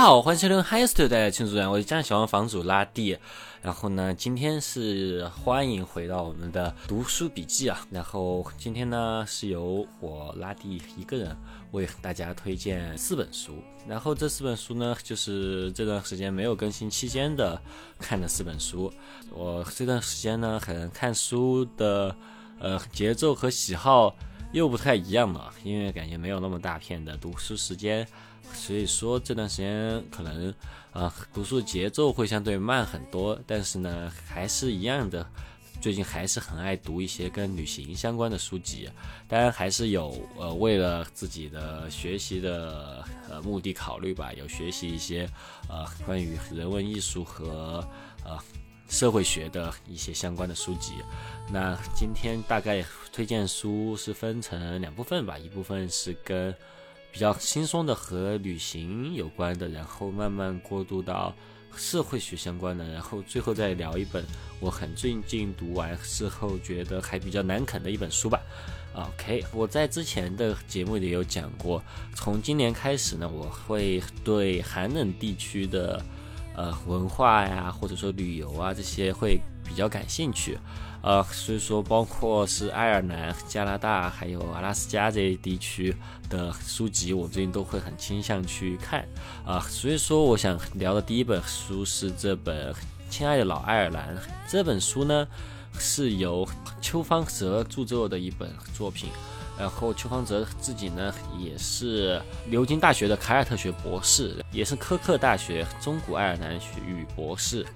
大家好，欢迎收听 Hi Studio 带来的庆祝人，我是江小王房主拉蒂。然后呢，今天是欢迎回到我们的读书笔记啊。然后今天呢，是由我拉蒂一个人为大家推荐四本书。然后这四本书呢，就是这段时间没有更新期间的看的四本书。我这段时间呢，可能看书的呃节奏和喜好又不太一样了，因为感觉没有那么大片的读书时间。所以说这段时间可能啊读书节奏会相对慢很多，但是呢还是一样的，最近还是很爱读一些跟旅行相关的书籍，当然还是有呃为了自己的学习的呃目的考虑吧，有学习一些呃关于人文艺术和呃社会学的一些相关的书籍。那今天大概推荐书是分成两部分吧，一部分是跟比较轻松的和旅行有关的，然后慢慢过渡到社会学相关的，然后最后再聊一本我很最近读完之后觉得还比较难啃的一本书吧。OK，我在之前的节目里有讲过，从今年开始呢，我会对寒冷地区的呃文化呀，或者说旅游啊这些会比较感兴趣。呃，所以说包括是爱尔兰、加拿大还有阿拉斯加这些地区的书籍，我最近都会很倾向去看啊。所以说，我想聊的第一本书是这本《亲爱的老爱尔兰》这本书呢，是由邱方泽著作的一本作品。然后邱方泽自己呢，也是牛津大学的凯尔特学博士，也是科克大学中古爱尔兰学语博士。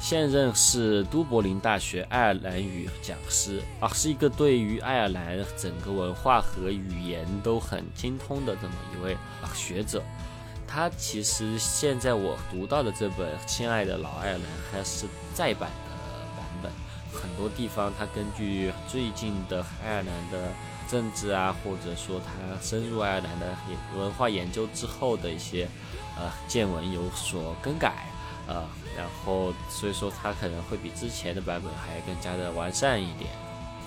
现任是都柏林大学爱尔兰语讲师啊，是一个对于爱尔兰整个文化和语言都很精通的这么一位学者。他其实现在我读到的这本《亲爱的老爱尔兰》还是再版的版本，很多地方他根据最近的爱尔兰的政治啊，或者说他深入爱尔兰的文化研究之后的一些呃见闻有所更改。呃，然后所以说它可能会比之前的版本还更加的完善一点。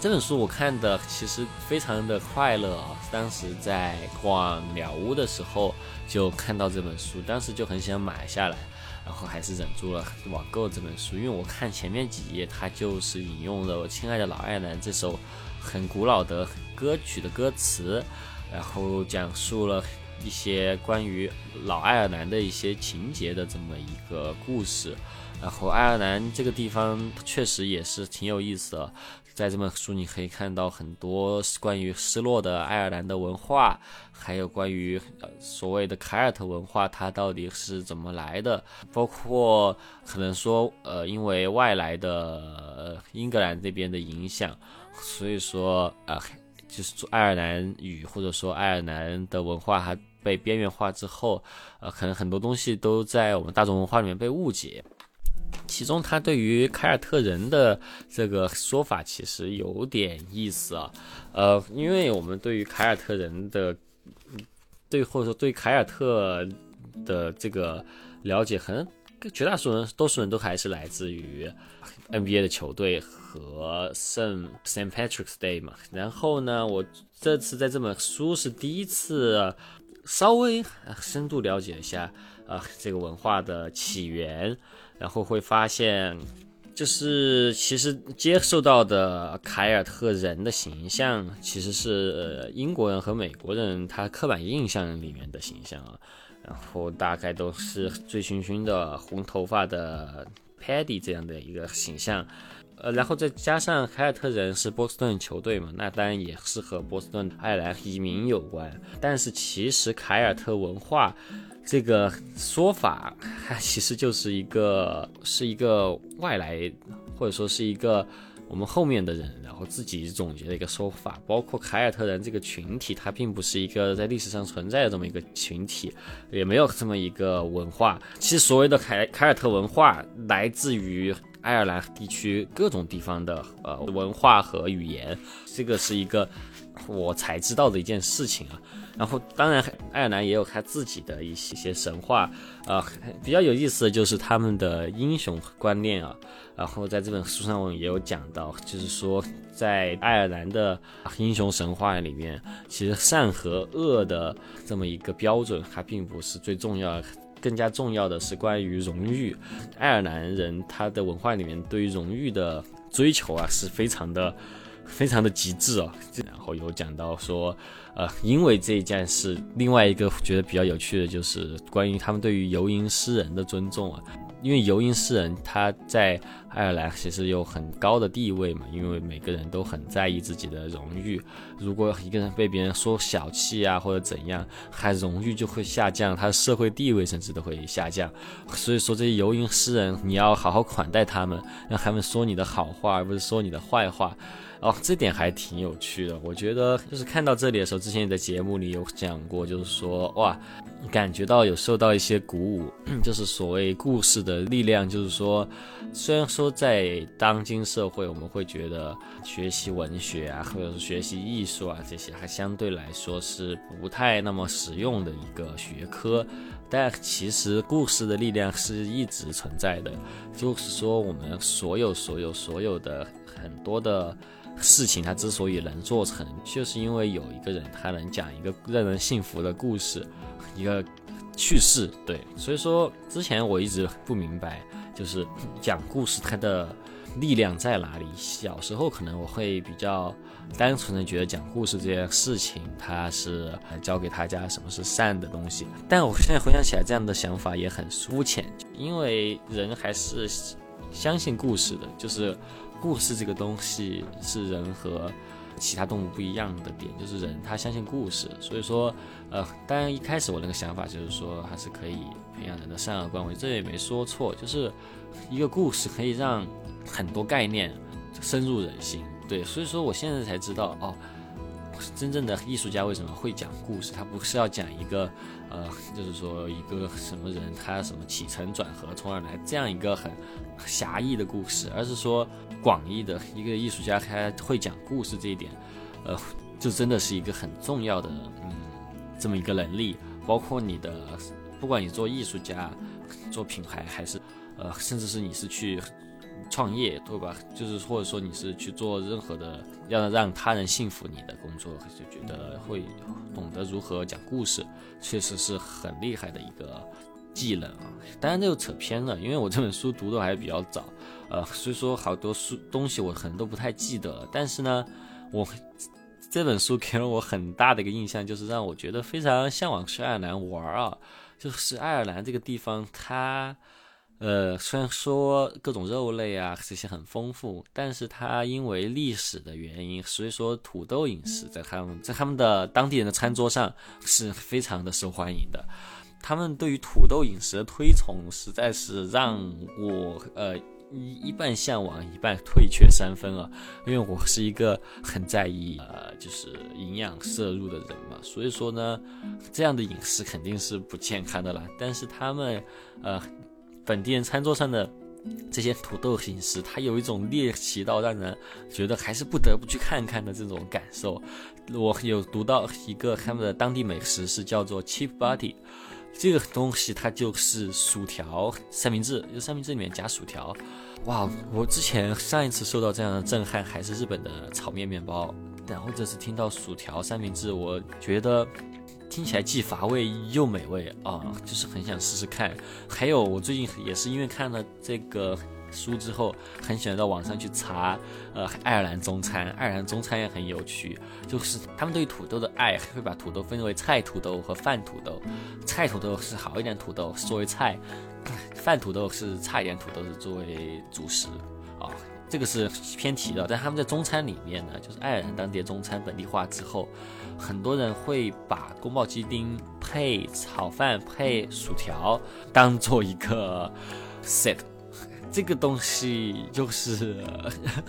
这本书我看的其实非常的快乐啊，当时在逛鸟屋的时候就看到这本书，当时就很想买下来，然后还是忍住了网购这本书，因为我看前面几页，它就是引用了《我亲爱的老爱尔兰》这首很古老的歌曲的歌词，然后讲述了。一些关于老爱尔兰的一些情节的这么一个故事，然后爱尔兰这个地方确实也是挺有意思的，在这本书你可以看到很多关于失落的爱尔兰的文化，还有关于所谓的凯尔特文化它到底是怎么来的，包括可能说呃因为外来的英格兰这边的影响，所以说呃就是爱尔兰语或者说爱尔兰的文化还。被边缘化之后，呃，可能很多东西都在我们大众文化里面被误解。其中，他对于凯尔特人的这个说法其实有点意思啊。呃，因为我们对于凯尔特人的，对或者说对凯尔特的这个了解，很绝大多数人多数人都还是来自于 NBA 的球队和圣 Saint Patrick's Day 嘛。然后呢，我这次在这本书是第一次。稍微深度了解一下啊，这个文化的起源，然后会发现，就是其实接受到的凯尔特人的形象，其实是英国人和美国人他刻板印象里面的形象啊，然后大概都是醉醺醺的红头发的 Paddy 这样的一个形象。呃，然后再加上凯尔特人是波士顿球队嘛，那当然也是和波士顿爱尔兰移民有关。但是其实凯尔特文化这个说法，它其实就是一个是一个外来，或者说是一个我们后面的人然后自己总结的一个说法。包括凯尔特人这个群体，它并不是一个在历史上存在的这么一个群体，也没有这么一个文化。其实所谓的凯凯尔特文化来自于。爱尔兰地区各种地方的呃文化和语言，这个是一个我才知道的一件事情啊。然后，当然，爱尔兰也有他自己的一些神话，啊，比较有意思的就是他们的英雄观念啊。然后在这本书上我也有讲到，就是说在爱尔兰的英雄神话里面，其实善和恶的这么一个标准，它并不是最重要，更加重要的是关于荣誉。爱尔兰人他的文化里面对于荣誉的追求啊，是非常的。非常的极致哦，然后有讲到说，呃，因为这一件事，另外一个觉得比较有趣的就是关于他们对于游吟诗人的尊重啊，因为游吟诗人他在爱尔兰其实有很高的地位嘛，因为每个人都很在意自己的荣誉，如果一个人被别人说小气啊或者怎样，他荣誉就会下降，他的社会地位甚至都会下降，所以说这些游吟诗人你要好好款待他们，让他们说你的好话，而不是说你的坏话。哦，这点还挺有趣的。我觉得就是看到这里的时候，之前的节目里有讲过，就是说哇，感觉到有受到一些鼓舞，就是所谓故事的力量。就是说，虽然说在当今社会，我们会觉得学习文学啊，或者是学习艺术啊这些，还相对来说是不太那么实用的一个学科，但其实故事的力量是一直存在的。就是说，我们所有、所有、所有的很多的。事情它之所以能做成，就是因为有一个人他能讲一个让人信服的故事，一个叙事。对，所以说之前我一直不明白，就是 讲故事它的力量在哪里。小时候可能我会比较单纯的觉得讲故事这件事情，它是教给大家什么是善的东西。但我现在回想起来，这样的想法也很肤浅，因为人还是相信故事的，就是。故事这个东西是人和其他动物不一样的点，就是人他相信故事，所以说，呃，当然一开始我那个想法就是说还是可以培养人的善恶观，我这也没说错，就是一个故事可以让很多概念深入人心，对，所以说我现在才知道哦。真正的艺术家为什么会讲故事？他不是要讲一个，呃，就是说一个什么人他什么起承转合从而来这样一个很狭义的故事，而是说广义的一个艺术家他会讲故事这一点，呃，就真的是一个很重要的，嗯，这么一个能力。包括你的，不管你做艺术家、做品牌，还是呃，甚至是你是去。创业对吧？就是或者说你是去做任何的要让他人信服你的工作，就觉得会懂得如何讲故事，确实是很厉害的一个技能啊。当然这又扯偏了，因为我这本书读的还比较早，呃，所以说好多书东西我可能都不太记得。但是呢，我这本书给了我很大的一个印象，就是让我觉得非常向往去爱尔兰玩啊。就是爱尔兰这个地方，它。呃，虽然说各种肉类啊这些很丰富，但是它因为历史的原因，所以说土豆饮食在他们在他们的当地人的餐桌上是非常的受欢迎的。他们对于土豆饮食的推崇，实在是让我呃一一半向往，一半退却三分啊。因为我是一个很在意呃就是营养摄入的人嘛，所以说呢，这样的饮食肯定是不健康的啦。但是他们呃。本地人餐桌上的这些土豆饮食，它有一种猎奇到让人觉得还是不得不去看看的这种感受。我有读到一个他们的当地美食是叫做 Cheap Body，这个东西它就是薯条三明治，就三明治里面夹薯条。哇，我之前上一次受到这样的震撼还是日本的炒面面包，然后这次听到薯条三明治，我觉得。听起来既乏味又美味啊，就是很想试试看。还有，我最近也是因为看了这个书之后，很喜欢到网上去查，呃，爱尔兰中餐。爱尔兰中餐也很有趣，就是他们对土豆的爱会把土豆分为菜土豆和饭土豆。菜土豆是好一点土豆作为菜，饭土豆是差一点土豆是作为主食啊。这个是偏题的，但他们在中餐里面呢，就是爱尔兰当地中餐本地化之后。很多人会把宫保鸡丁配炒饭配薯条当做一个 set，这个东西就是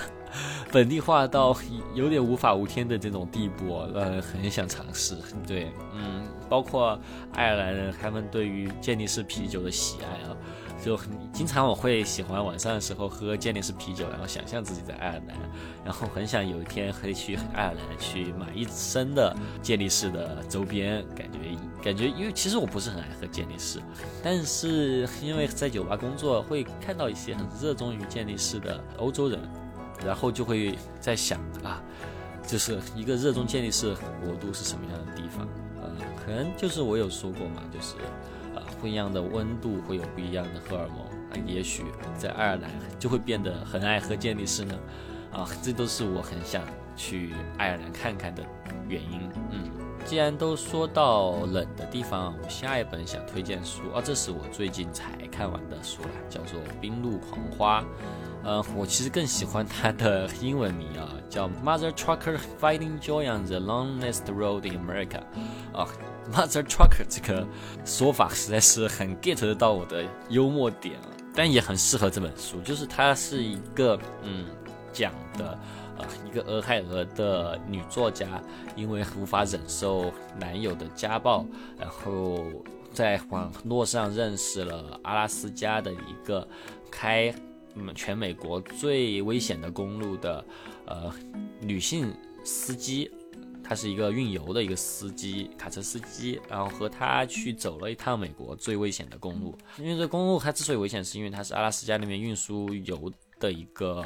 本地化到有点无法无天的这种地步，让人很想尝试。对，嗯，包括爱尔兰人他们对于健力士啤酒的喜爱啊，就很经常我会喜欢晚上的时候喝健力士啤酒，然后想象自己在爱尔兰，然后很想有一天可以去爱尔兰去买一身的健力士的周边，感觉感觉，因为其实我不是很爱喝健力士，但是因为在酒吧工作，会看到一些很热衷于健力士的欧洲人，然后就会在想啊，就是一个热衷健力士国度是什么样的地方？呃，可能就是我有说过嘛，就是。不一样的温度会有不一样的荷尔蒙啊，也许在爱尔兰就会变得很爱喝健力士呢，啊，这都是我很想去爱尔兰看看的原因。嗯，既然都说到冷的地方，我下一本想推荐书啊，这是我最近才看完的书了，叫做《冰露狂花》。呃，我其实更喜欢它的英文名啊，叫《Mother Trucker Fighting Joy on the Longest Road in America》啊。Mother Trucker 这个说法实在是很 get 得到我的幽默点了，但也很适合这本书。就是它是一个嗯讲的呃一个俄亥俄的女作家，因为无法忍受男友的家暴，然后在网络上认识了阿拉斯加的一个开嗯全美国最危险的公路的呃女性司机。他是一个运油的一个司机，卡车司机，然后和他去走了一趟美国最危险的公路。因为这公路它之所以危险，是因为它是阿拉斯加那边运输油的一个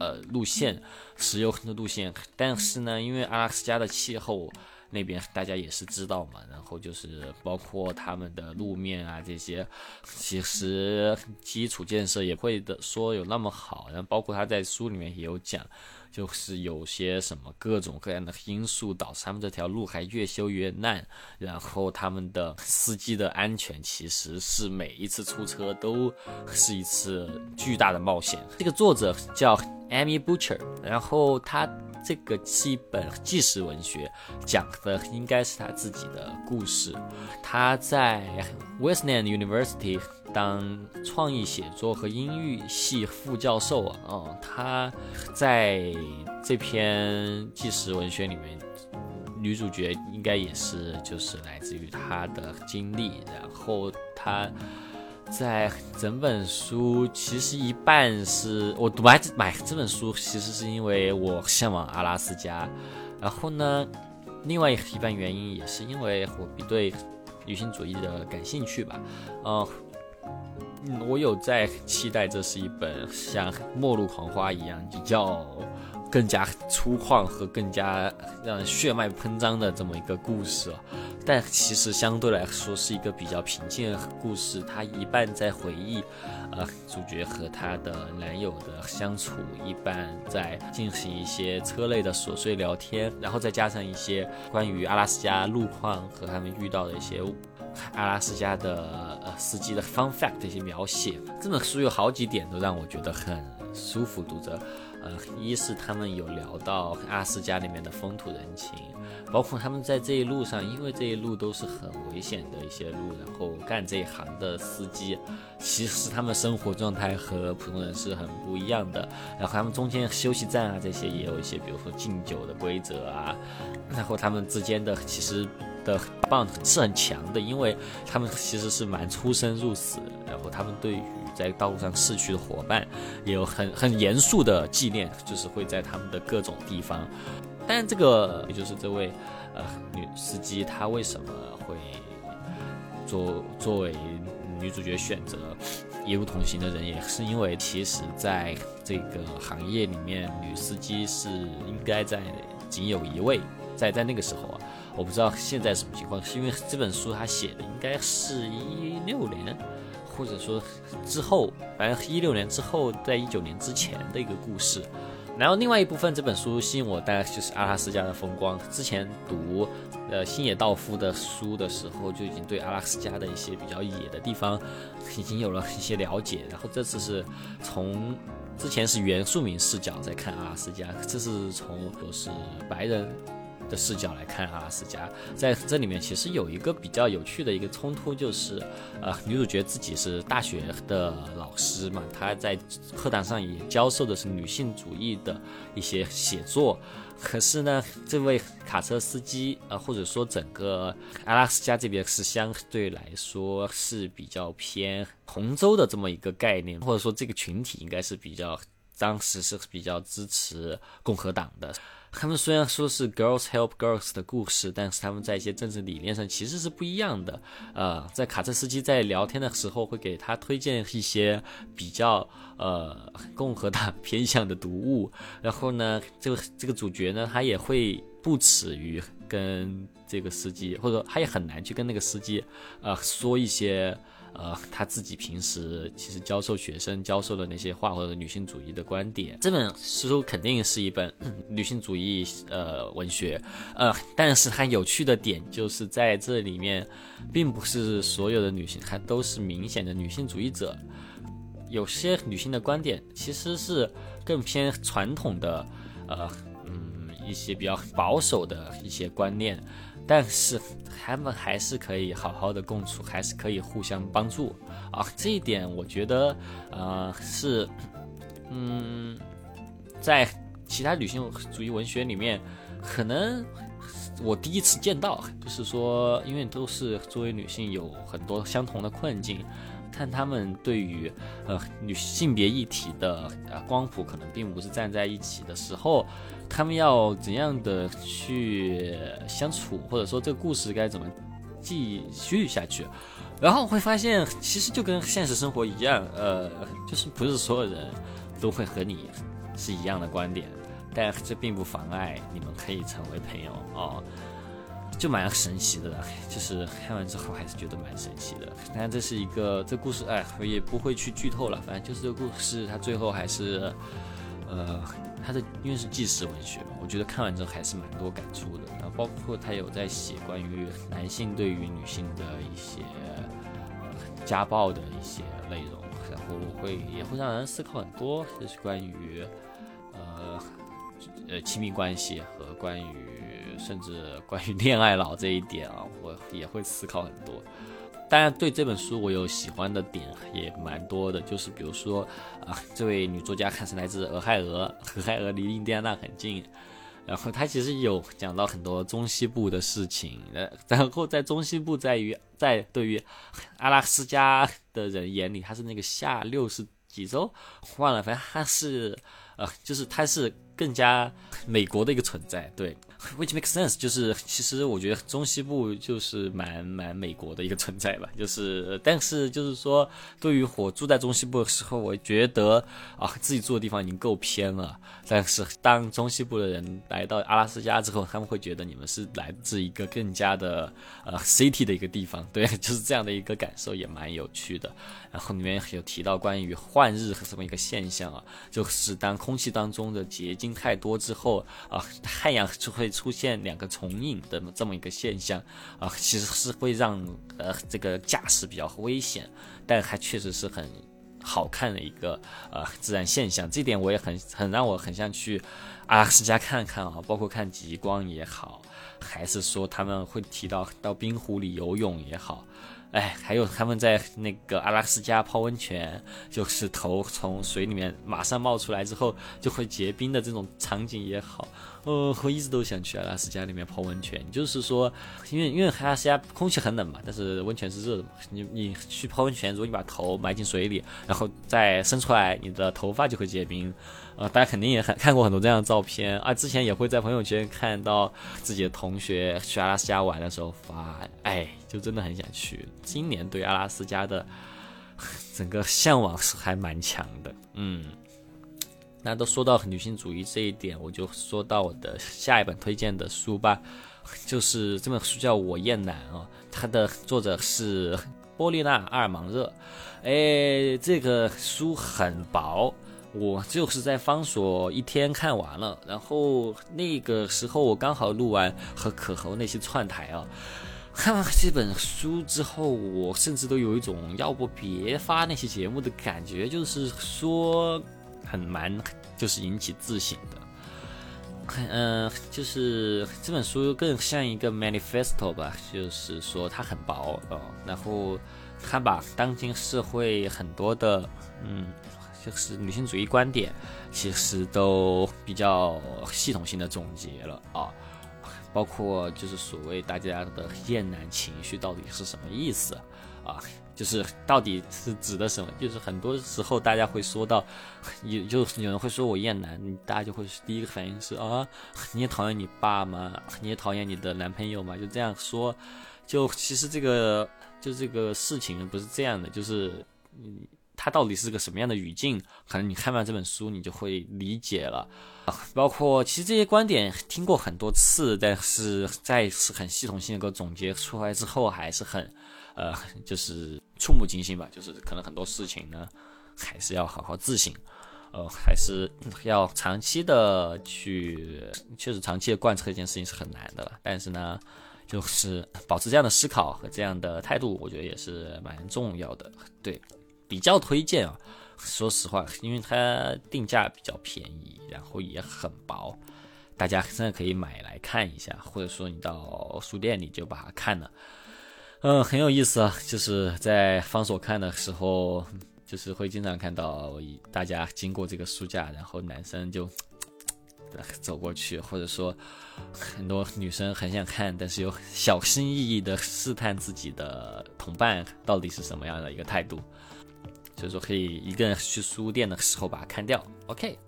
呃路线，石油的路线。但是呢，因为阿拉斯加的气候那边大家也是知道嘛，然后就是包括他们的路面啊这些，其实基础建设也会的说有那么好。然后包括他在书里面也有讲。就是有些什么各种各样的因素导致他们这条路还越修越烂，然后他们的司机的安全其实是每一次出车都是一次巨大的冒险。这个作者叫 Amy Butcher，然后他这个是一本纪实文学，讲的应该是他自己的故事。他在 Wesleyan University。当创意写作和音乐系副教授啊，哦，他在这篇纪实文学里面，女主角应该也是就是来自于他的经历。然后他在整本书其实一半是我买买这本书，其实是因为我向往阿拉斯加。然后呢，另外一半原因也是因为我比对女性主义的感兴趣吧，嗯。嗯，我有在期待，这是一本像《末路狂花》一样比较更加粗犷和更加让人血脉喷张的这么一个故事，但其实相对来说是一个比较平静的故事。它一半在回忆，呃，主角和她的男友的相处，一半在进行一些车内的琐碎聊天，然后再加上一些关于阿拉斯加路况和他们遇到的一些。阿拉斯加的呃司机的 fun fact 的一些描写，这本书有好几点都让我觉得很舒服读着。呃，一是他们有聊到阿斯加里面的风土人情，包括他们在这一路上，因为这一路都是很危险的一些路，然后干这一行的司机，其实他们生活状态和普通人是很不一样的。然后他们中间休息站啊这些也有一些，比如说敬酒的规则啊，然后他们之间的其实。的棒是很强的，因为他们其实是蛮出生入死，然后他们对于在道路上逝去的伙伴也有很很严肃的纪念，就是会在他们的各种地方。但这个也就是这位呃女司机，她为什么会作作为女主角选择一路同行的人，也是因为其实在这个行业里面，女司机是应该在仅有一位，在在那个时候啊。我不知道现在什么情况，是因为这本书他写的应该是一六年，或者说之后，反正一六年之后，在一九年之前的一个故事。然后另外一部分，这本书吸引我，大概就是阿拉斯加的风光。之前读呃星野道夫的书的时候，就已经对阿拉斯加的一些比较野的地方已经有了一些了解。然后这次是从之前是原住民视角在看阿拉斯加，这是从都是白人。的视角来看阿拉斯加，在这里面其实有一个比较有趣的一个冲突，就是呃，女主角自己是大学的老师嘛，她在课堂上也教授的是女性主义的一些写作。可是呢，这位卡车司机，呃，或者说整个阿拉斯加这边是相对来说是比较偏红州的这么一个概念，或者说这个群体应该是比较当时是比较支持共和党的。他们虽然说是 girls help girls 的故事，但是他们在一些政治理念上其实是不一样的。呃，在卡车司机在聊天的时候会给他推荐一些比较呃共和党 偏向的读物，然后呢，这个这个主角呢，他也会不耻于跟这个司机，或者他也很难去跟那个司机呃说一些。呃，他自己平时其实教授学生教授的那些话，或者女性主义的观点，这本书肯定是一本女性主义呃文学，呃，但是它有趣的点就是在这里面，并不是所有的女性她都是明显的女性主义者，有些女性的观点其实是更偏传统的，呃，嗯，一些比较保守的一些观念。但是他们还是可以好好的共处，还是可以互相帮助啊！这一点我觉得，呃，是，嗯，在其他女性主义文学里面，可能我第一次见到，就是说，因为都是作为女性有很多相同的困境。看他们对于呃女性别议题的呃光谱可能并不是站在一起的时候，他们要怎样的去相处，或者说这个故事该怎么继续下去，然后会发现其实就跟现实生活一样，呃，就是不是所有人都会和你是一样的观点，但这并不妨碍你们可以成为朋友哦。就蛮神奇的，就是看完之后还是觉得蛮神奇的。当然这是一个这故事，哎，我也不会去剧透了。反正就是这故事，它最后还是，呃，它的因为是纪实文学嘛，我觉得看完之后还是蛮多感触的。然后包括他有在写关于男性对于女性的一些家暴的一些内容，然后会也会让人思考很多，就是关于呃呃亲密关系和关于。甚至关于恋爱脑这一点啊，我也会思考很多。当然，对这本书我有喜欢的点也蛮多的，就是比如说啊，这位女作家看是来自俄亥俄，俄亥俄离印第安纳很近，然后她其实有讲到很多中西部的事情。呃，然后在中西部在于在对于阿拉斯加的人眼里，它是那个下六十几州，忘了，反正它是呃，就是它是更加美国的一个存在，对。Which makes sense，就是其实我觉得中西部就是蛮蛮美国的一个存在吧，就是但是就是说，对于我住在中西部的时候，我觉得啊自己住的地方已经够偏了。但是当中西部的人来到阿拉斯加之后，他们会觉得你们是来自一个更加的呃 city 的一个地方，对，就是这样的一个感受也蛮有趣的。然后里面有提到关于换日和这么一个现象啊，就是当空气当中的结晶太多之后啊，太阳就会。出现两个重影的这么一个现象啊，其实是会让呃这个驾驶比较危险，但还确实是很好看的一个呃自然现象。这点我也很很让我很想去阿拉斯加看看啊，包括看极光也好，还是说他们会提到到冰湖里游泳也好。哎，还有他们在那个阿拉斯加泡温泉，就是头从水里面马上冒出来之后就会结冰的这种场景也好，呃，我一直都想去阿拉斯加里面泡温泉。就是说，因为因为阿拉斯加空气很冷嘛，但是温泉是热的嘛。你你去泡温泉，如果你把头埋进水里，然后再伸出来，你的头发就会结冰。呃，大家肯定也很看过很多这样的照片啊，之前也会在朋友圈看到自己的同学去阿拉斯加玩的时候发，哎，就真的很想去。今年对阿拉斯加的整个向往是还蛮强的，嗯。那都说到女性主义这一点，我就说到我的下一本推荐的书吧，就是这本书叫《我厌男》啊，它的作者是波丽娜·阿尔芒热，哎，这个书很薄。我就是在方所一天看完了，然后那个时候我刚好录完和可猴那些串台啊，看完这本书之后，我甚至都有一种要不别发那些节目的感觉，就是说很蛮，就是引起自省的。嗯、就是这本书更像一个 manifesto 吧，就是说它很薄哦，然后它把当今社会很多的嗯，就是女性主义观点，其实都比较系统性的总结了啊。包括就是所谓大家的厌男情绪到底是什么意思啊？就是到底是指的什么？就是很多时候大家会说到，有就有人会说我厌男，大家就会第一个反应是啊，你也讨厌你爸吗？你也讨厌你的男朋友吗？就这样说，就其实这个就这个事情不是这样的，就是嗯。它到底是个什么样的语境？可能你看完这本书，你就会理解了。包括其实这些观点听过很多次，但是再次很系统性的给总结出来之后，还是很，呃，就是触目惊心吧。就是可能很多事情呢，还是要好好自省，呃，还是要长期的去，确实长期的贯彻一件事情是很难的。但是呢，就是保持这样的思考和这样的态度，我觉得也是蛮重要的。对。比较推荐啊，说实话，因为它定价比较便宜，然后也很薄，大家真的可以买来看一下，或者说你到书店里就把它看了，嗯，很有意思啊。就是在方所看的时候，就是会经常看到大家经过这个书架，然后男生就 走过去，或者说很多女生很想看，但是又小心翼翼的试探自己的同伴到底是什么样的一个态度。所以说，可以一个人去书店的时候把它看掉。OK，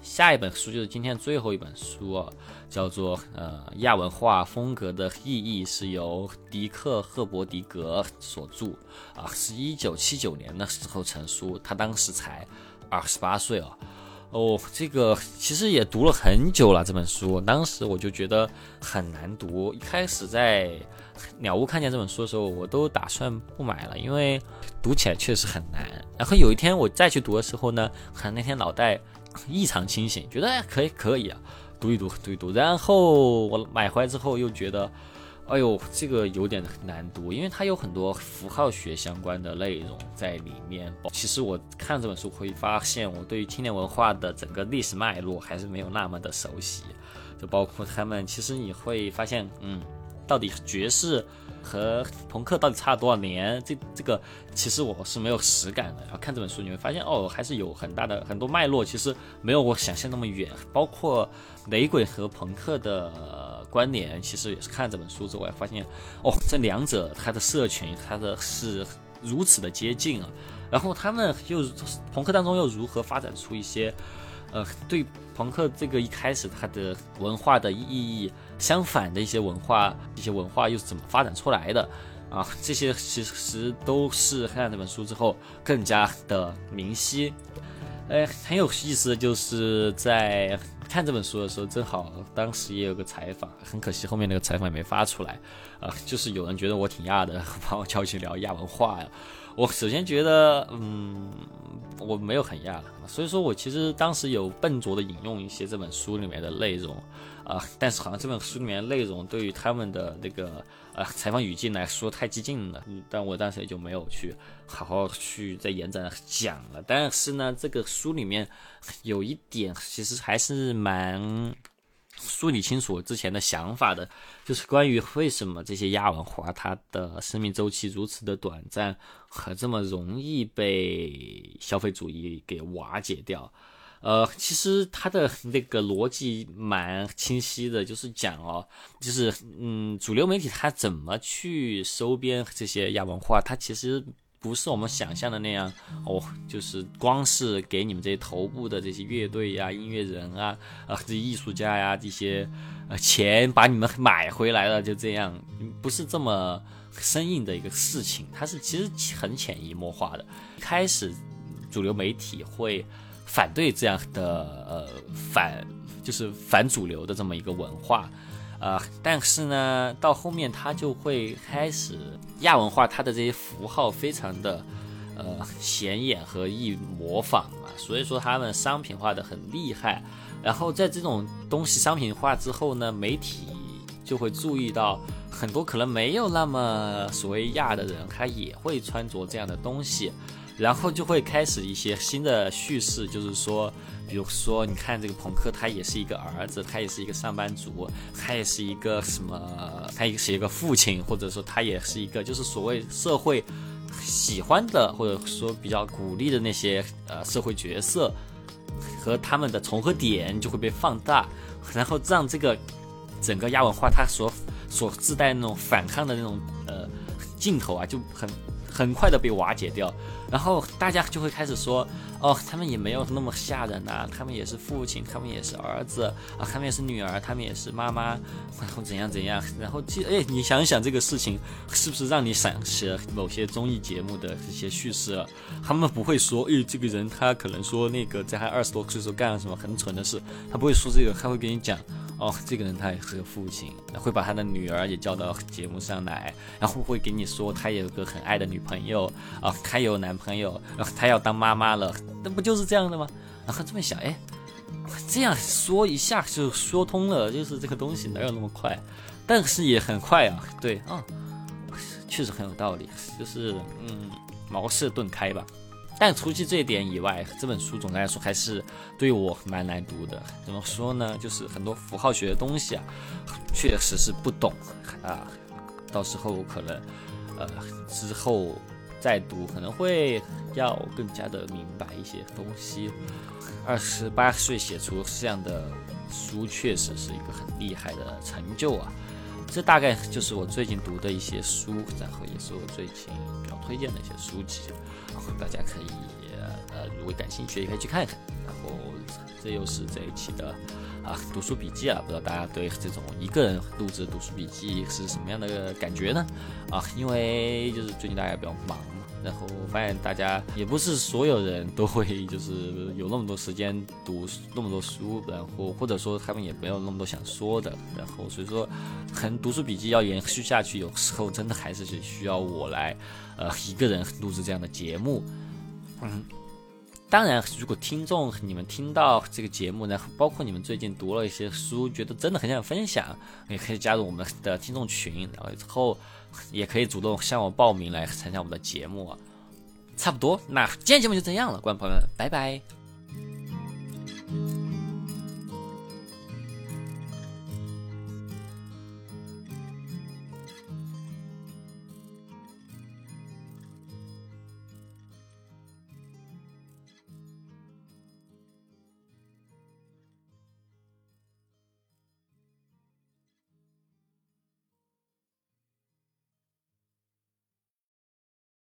下一本书就是今天最后一本书，叫做《呃亚文化风格的意义》，是由迪克·赫伯迪格所著，啊，是一九七九年的时候成书，他当时才二十八岁哦。哦，这个其实也读了很久了，这本书当时我就觉得很难读。一开始在鸟屋看见这本书的时候，我都打算不买了，因为读起来确实很难。然后有一天我再去读的时候呢，可能那天脑袋异常清醒，觉得哎可以可以啊，读一读读一读。然后我买回来之后又觉得。哎呦，这个有点难读，因为它有很多符号学相关的内容在里面。其实我看这本书会发现，我对于青年文化的整个历史脉络还是没有那么的熟悉，就包括他们。其实你会发现，嗯，到底爵士和朋克到底差了多少年？这这个其实我是没有实感的。然后看这本书，你会发现，哦，还是有很大的很多脉络，其实没有我想象那么远。包括雷鬼和朋克的。关联其实也是看这本书之后，发现哦，这两者它的社群，它的是如此的接近啊。然后他们又朋克当中又如何发展出一些，呃，对朋克这个一开始它的文化的意义相反的一些文化，一些文化又是怎么发展出来的啊？这些其实都是看这本书之后更加的明晰。哎，很有意思的就是在。看这本书的时候，正好当时也有个采访，很可惜后面那个采访也没发出来，啊，就是有人觉得我挺亚的，把我叫去聊亚文化呀。我首先觉得，嗯，我没有很亚，所以说我其实当时有笨拙的引用一些这本书里面的内容，啊，但是好像这本书里面内容对于他们的那个呃采访语境来说太激进了，但我当时也就没有去好好去再延展讲了。但是呢，这个书里面有一点其实还是蛮。梳理清楚我之前的想法的，就是关于为什么这些亚文化它的生命周期如此的短暂，和这么容易被消费主义给瓦解掉。呃，其实它的那个逻辑蛮清晰的，就是讲哦，就是嗯，主流媒体它怎么去收编这些亚文化，它其实。不是我们想象的那样哦，就是光是给你们这些头部的这些乐队呀、音乐人啊、啊这艺术家呀这些呃钱把你们买回来了，就这样，不是这么生硬的一个事情。它是其实很潜移默化的。开始主流媒体会反对这样的呃反，就是反主流的这么一个文化。呃，但是呢，到后面它就会开始亚文化，它的这些符号非常的呃显眼和易模仿嘛，所以说他们商品化的很厉害。然后在这种东西商品化之后呢，媒体就会注意到很多可能没有那么所谓亚的人，他也会穿着这样的东西，然后就会开始一些新的叙事，就是说，比如说，你看这个朋克，他也是一个儿子，他也是一个上班族，他也是一个什么，他也是一个父亲，或者说他也是一个，就是所谓社会喜欢的，或者说比较鼓励的那些呃社会角色和他们的重合点就会被放大，然后让这个整个亚文化它所所自带那种反抗的那种呃镜头啊，就很很快的被瓦解掉，然后大家就会开始说，哦，他们也没有那么吓人呐、他们也是父亲，他们也是儿子啊，他们也是女儿，他们也是妈妈，然后怎样怎样，然后记，哎，你想想这个事情，是不是让你想起了某些综艺节目的这些叙事？他们不会说，哎，这个人他可能说那个在他二十多岁时候干了什么很蠢的事，他不会说这个，他会跟你讲。哦，这个人他也是个父亲，会把他的女儿也叫到节目上来，然后会给你说他有个很爱的女朋友啊，他有男朋友，然后他要当妈妈了，那不就是这样的吗？然后这么想，哎，这样说一下就说通了，就是这个东西哪有那么快？但是也很快啊，对啊，确实很有道理，就是嗯，茅塞顿开吧。但除去这一点以外，这本书总的来说还是对我蛮难读的。怎么说呢？就是很多符号学的东西啊，确实是不懂啊。到时候可能，呃，之后再读可能会要更加的明白一些东西。二十八岁写出这样的书，确实是一个很厉害的成就啊。这大概就是我最近读的一些书，然后也是我最近比较推荐的一些书籍。然后大家可以呃，如果感兴趣也可以去看看。然后这又是这一期的啊读书笔记啊，不知道大家对这种一个人录制读书笔记是什么样的感觉呢？啊，因为就是最近大家比较忙，然后我发现大家也不是所有人都会就是有那么多时间读那么多书，然后或者说他们也没有那么多想说的，然后所以说可能读书笔记要延续下去，有时候真的还是需要我来。呃，一个人录制这样的节目，嗯，当然，如果听众你们听到这个节目呢，包括你们最近读了一些书，觉得真的很想分享，也可以加入我们的听众群，然后之后也可以主动向我报名来参加我们的节目啊。差不多那今天节目就这样了观众朋友们拜拜。